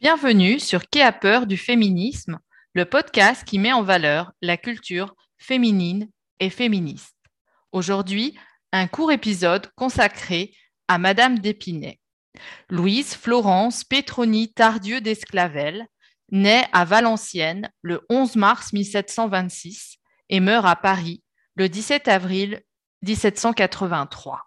Bienvenue sur Qui a peur du féminisme, le podcast qui met en valeur la culture féminine et féministe. Aujourd'hui, un court épisode consacré à Madame d'Épinay. Louise Florence Pétroni Tardieu d'Esclavel naît à Valenciennes le 11 mars 1726 et meurt à Paris le 17 avril 1783.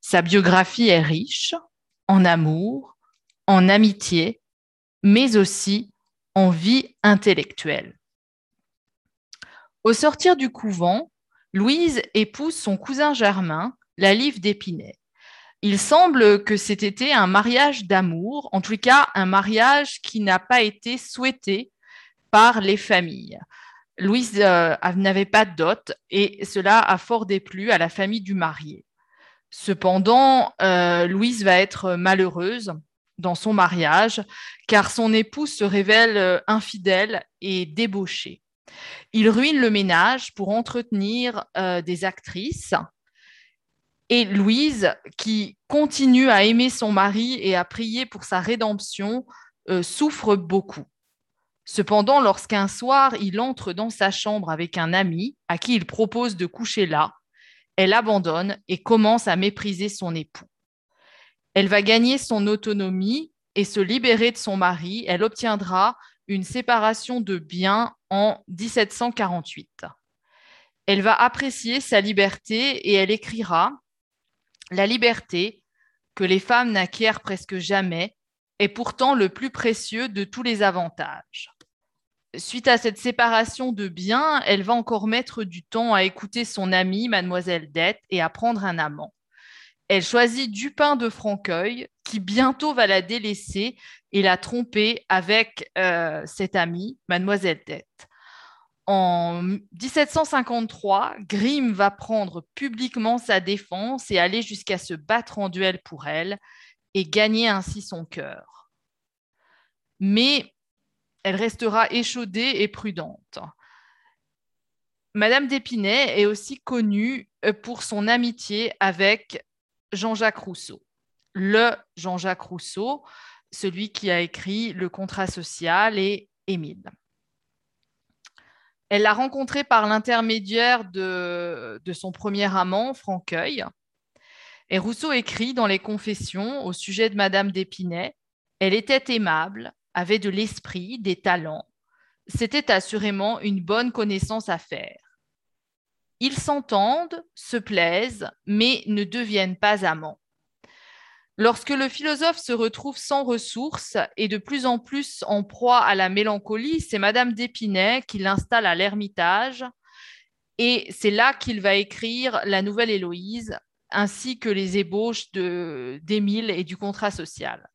Sa biographie est riche en amour, en amitié, mais aussi en vie intellectuelle. Au sortir du couvent, Louise épouse son cousin Germain, la Live d'Épinay. Il semble que c'était un mariage d'amour, en tout cas un mariage qui n'a pas été souhaité par les familles. Louise euh, n'avait pas de dot et cela a fort déplu à la famille du marié. Cependant, euh, Louise va être malheureuse dans son mariage, car son époux se révèle euh, infidèle et débauché. Il ruine le ménage pour entretenir euh, des actrices. Et Louise, qui continue à aimer son mari et à prier pour sa rédemption, euh, souffre beaucoup. Cependant, lorsqu'un soir, il entre dans sa chambre avec un ami à qui il propose de coucher là, elle abandonne et commence à mépriser son époux. Elle va gagner son autonomie et se libérer de son mari. Elle obtiendra une séparation de biens en 1748. Elle va apprécier sa liberté et elle écrira La liberté, que les femmes n'acquièrent presque jamais, est pourtant le plus précieux de tous les avantages. Suite à cette séparation de biens, elle va encore mettre du temps à écouter son amie, mademoiselle Dette, et à prendre un amant elle choisit Dupin de Franqueuil, qui bientôt va la délaisser et la tromper avec euh, cette amie, Mademoiselle Tête. En 1753, Grimm va prendre publiquement sa défense et aller jusqu'à se battre en duel pour elle et gagner ainsi son cœur. Mais elle restera échaudée et prudente. Madame d'Épinay est aussi connue euh, pour son amitié avec Jean-Jacques Rousseau. Le Jean-Jacques Rousseau, celui qui a écrit Le contrat social et Émile. Elle l'a rencontré par l'intermédiaire de, son premier amant, Franqueuil. Et Rousseau écrit dans les Confessions au sujet de Madame d'Épinay Elle était aimable, avait de l'esprit, des talents. C'était assurément une bonne connaissance à faire. Ils s'entendent, se plaisent, mais ne deviennent pas amants. Lorsque le philosophe se retrouve sans ressources et de plus en plus en proie à la mélancolie, c'est Madame d'Épinay qui l'installe à l'Ermitage et c'est là qu'il va écrire La Nouvelle Héloïse ainsi que les ébauches d'Émile et du contrat social.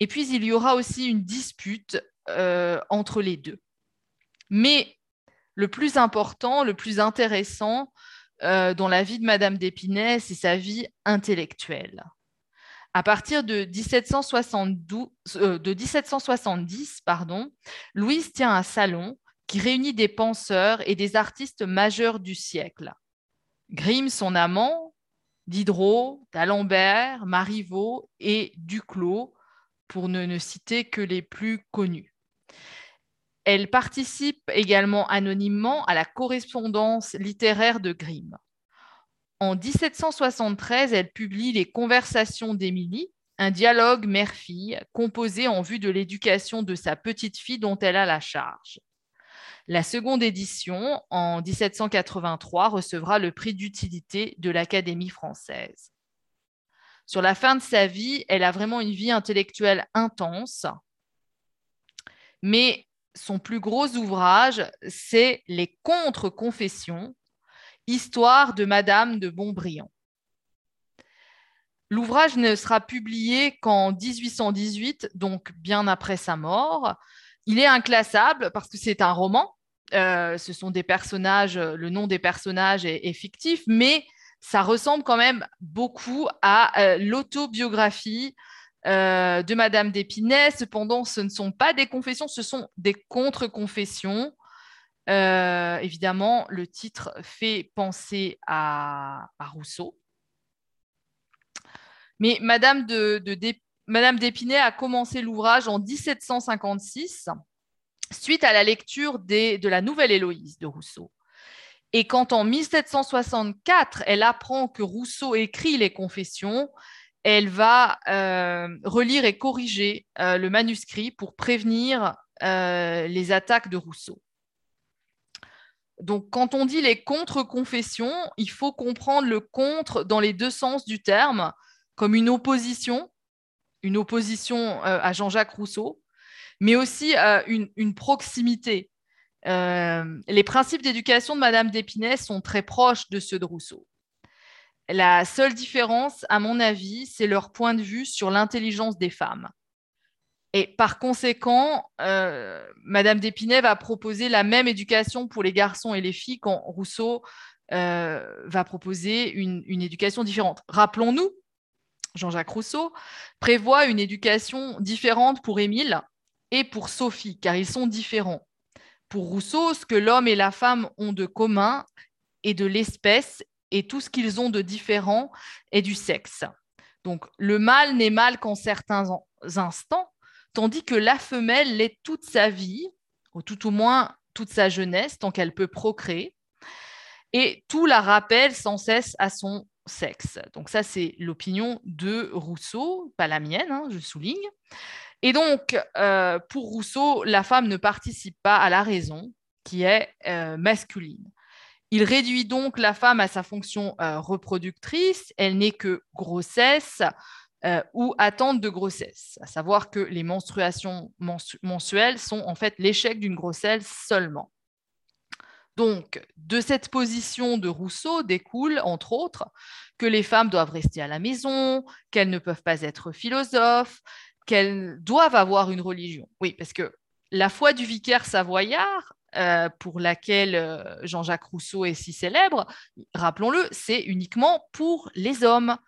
Et puis il y aura aussi une dispute euh, entre les deux. Mais le plus important, le plus intéressant euh, dans la vie de Madame d'Épinay, c'est sa vie intellectuelle. À partir de, 1770, euh, Louise tient un salon qui réunit des penseurs et des artistes majeurs du siècle. Grimm, son amant, Diderot, d'Alembert, Marivaux et Duclos, pour ne citer que les plus connus. Elle participe également anonymement à la correspondance littéraire de Grimm. En 1773, elle publie Les Conversations d'Émilie, un dialogue mère-fille composé en vue de l'éducation de sa petite-fille dont elle a la charge. La seconde édition, en 1783, recevra le prix d'utilité de l'Académie française. Sur la fin de sa vie, elle a vraiment une vie intellectuelle intense, mais son plus gros ouvrage, c'est Les contre-confessions, Histoire de Madame de Bontbriand. L'ouvrage ne sera publié qu'en 1818, donc bien après sa mort. Il est inclassable parce que c'est un roman. Euh, ce sont des personnages, le nom des personnages est, fictif, mais ça ressemble quand même beaucoup à euh, l'autobiographie euh, de Madame d'Épinay. Cependant, ce ne sont pas des confessions, ce sont des contre-confessions. Euh, évidemment, le titre fait penser à, Rousseau. Mais Madame d'Épinay a commencé l'ouvrage en 1756 suite à la lecture de la Nouvelle Héloïse de Rousseau. Et quand en 1764, elle apprend que Rousseau écrit les confessions, elle va euh, relire et corriger euh, le manuscrit pour prévenir euh, les attaques de Rousseau. Donc, quand on dit les contre-confessions, il faut comprendre le contre dans les deux sens du terme, comme une opposition, une opposition à Jean-Jacques Rousseau, mais aussi une, une, proximité. les principes d'éducation de Madame d'Épinay sont très proches de ceux de Rousseau. La seule différence, à mon avis, c'est leur point de vue sur l'intelligence des femmes. Et par conséquent, euh, Madame d'Épinay va proposer la même éducation pour les garçons et les filles quand Rousseau euh, va proposer une, éducation différente. Rappelons-nous, Jean-Jacques Rousseau prévoit une éducation différente pour Émile et pour Sophie, car ils sont différents. Pour Rousseau, ce que l'homme et la femme ont de commun est de l'espèce et tout ce qu'ils ont de différent est du sexe. Donc le mâle n'est mâle qu'en certains instants, tandis que la femelle l'est toute sa vie, ou tout au moins toute sa jeunesse, tant qu'elle peut procréer, et tout la rappelle sans cesse à son sexe. Donc ça, c'est l'opinion de Rousseau, pas la mienne, hein, je souligne. Et donc, euh, pour Rousseau, la femme ne participe pas à la raison, qui est euh, masculine. Il réduit donc la femme à sa fonction euh, reproductrice. Elle n'est que grossesse, euh, ou attente de grossesse, à savoir que les menstruations mensuelles sont en fait l'échec d'une grossesse seulement. Donc, de cette position de Rousseau découle, entre autres, que les femmes doivent rester à la maison, qu'elles ne peuvent pas être philosophes, qu'elles doivent avoir une religion. Oui, parce que la foi du vicaire savoyard euh, pour laquelle euh, Jean-Jacques Rousseau est si célèbre, rappelons-le, c'est uniquement pour les hommes.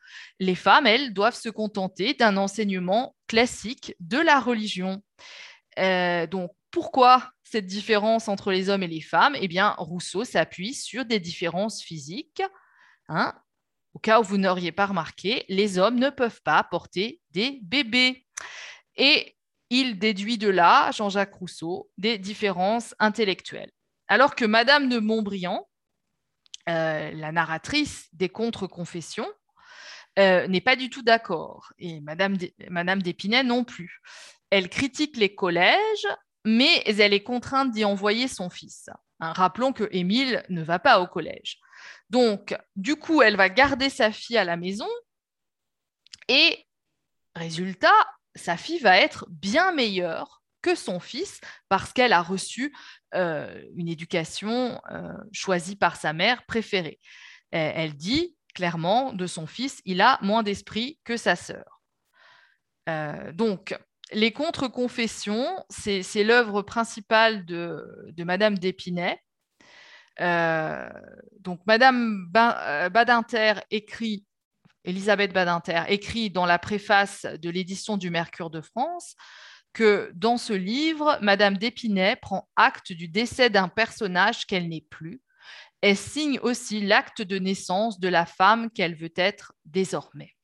Les femmes, elles, doivent se contenter d'un enseignement classique de la religion. Euh, donc, pourquoi cette différence entre les hommes et les femmes? Eh bien, Rousseau s'appuie sur des différences physiques. Hein. Au cas où vous n'auriez pas remarqué, les hommes ne peuvent pas porter des bébés. Et il déduit de là, Jean-Jacques Rousseau, des différences intellectuelles. Alors que Madame de Montbriand, euh, la narratrice des contre-confessions, euh, n'est pas du tout d'accord, et Madame, d'Épinay non plus. Elle critique les collèges, mais elle est contrainte d'y envoyer son fils. Hein, rappelons que Émile ne va pas au collège. Donc, du coup, elle va garder sa fille à la maison, et résultat, sa fille va être bien meilleure que son fils parce qu'elle a reçu euh, une éducation euh, choisie par sa mère préférée. Elle, dit clairement de son fils, il a moins d'esprit que sa sœur. Euh, donc, les contre-confessions, c'est l'œuvre principale de, Madame d'Épinay. donc, Madame Badinter écrit Elisabeth Badinter, écrit dans la préface de l'édition du Mercure de France que dans ce livre, Madame d'Épinay prend acte du décès d'un personnage qu'elle n'est plus. Elle signe aussi l'acte de naissance de la femme qu'elle veut être désormais.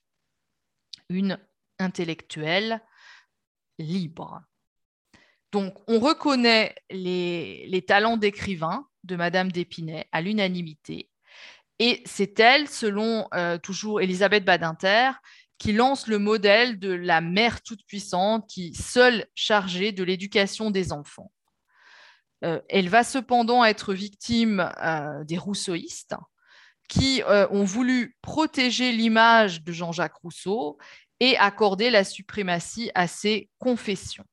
Une intellectuelle libre. Donc, on reconnaît les, talents d'écrivain de Madame d'Épinay à l'unanimité et c'est elle, selon euh, toujours Elisabeth Badinter, qui lance le modèle de la mère toute-puissante qui, seule chargée de l'éducation des enfants. Euh, elle va cependant être victime euh, des rousseauistes qui ont voulu protéger l'image de Jean-Jacques Rousseau et accorder la suprématie à ses confessions.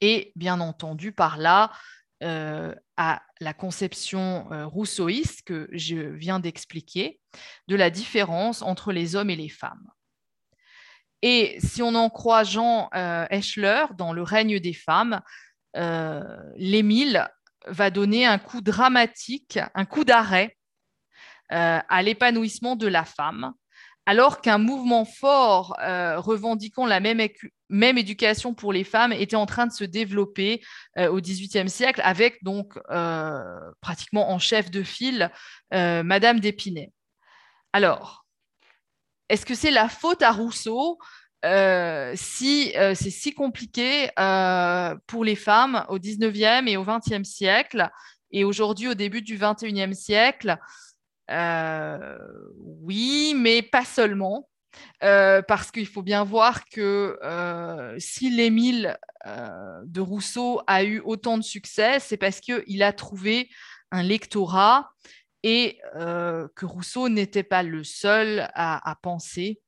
Et bien entendu, par là, euh, à la conception euh, rousseauiste que je viens d'expliquer de la différence entre les hommes et les femmes. Et si on en croit Jean euh, Eschler dans Le règne des femmes, l'Émile va donner un coup dramatique, un coup d'arrêt à l'épanouissement de la femme alors qu'un mouvement fort euh, revendiquant la même, éducation pour les femmes était en train de se développer euh, au XVIIIe siècle, avec donc euh, pratiquement en chef de file Madame d'Épinay. Alors, est-ce que c'est la faute à Rousseau si c'est si compliqué pour les femmes au 19e et au 20e siècle, et aujourd'hui au début du 21e siècle, oui, mais pas seulement. Parce qu'il faut bien voir que si l'Émile de Rousseau a eu autant de succès, c'est parce qu'il a trouvé un lectorat et que Rousseau n'était pas le seul à, penser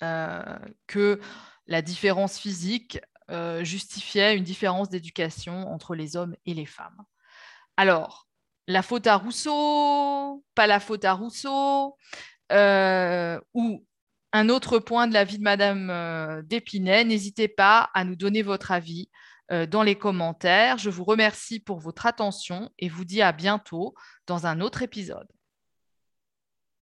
que la différence physique justifiait une différence d'éducation entre les hommes et les femmes. Alors, la faute à Rousseau, pas la faute à Rousseau, ou un autre point de la vie de Madame d'Épinay, n'hésitez pas à nous donner votre avis dans les commentaires. Je vous remercie pour votre attention et vous dis à bientôt dans un autre épisode.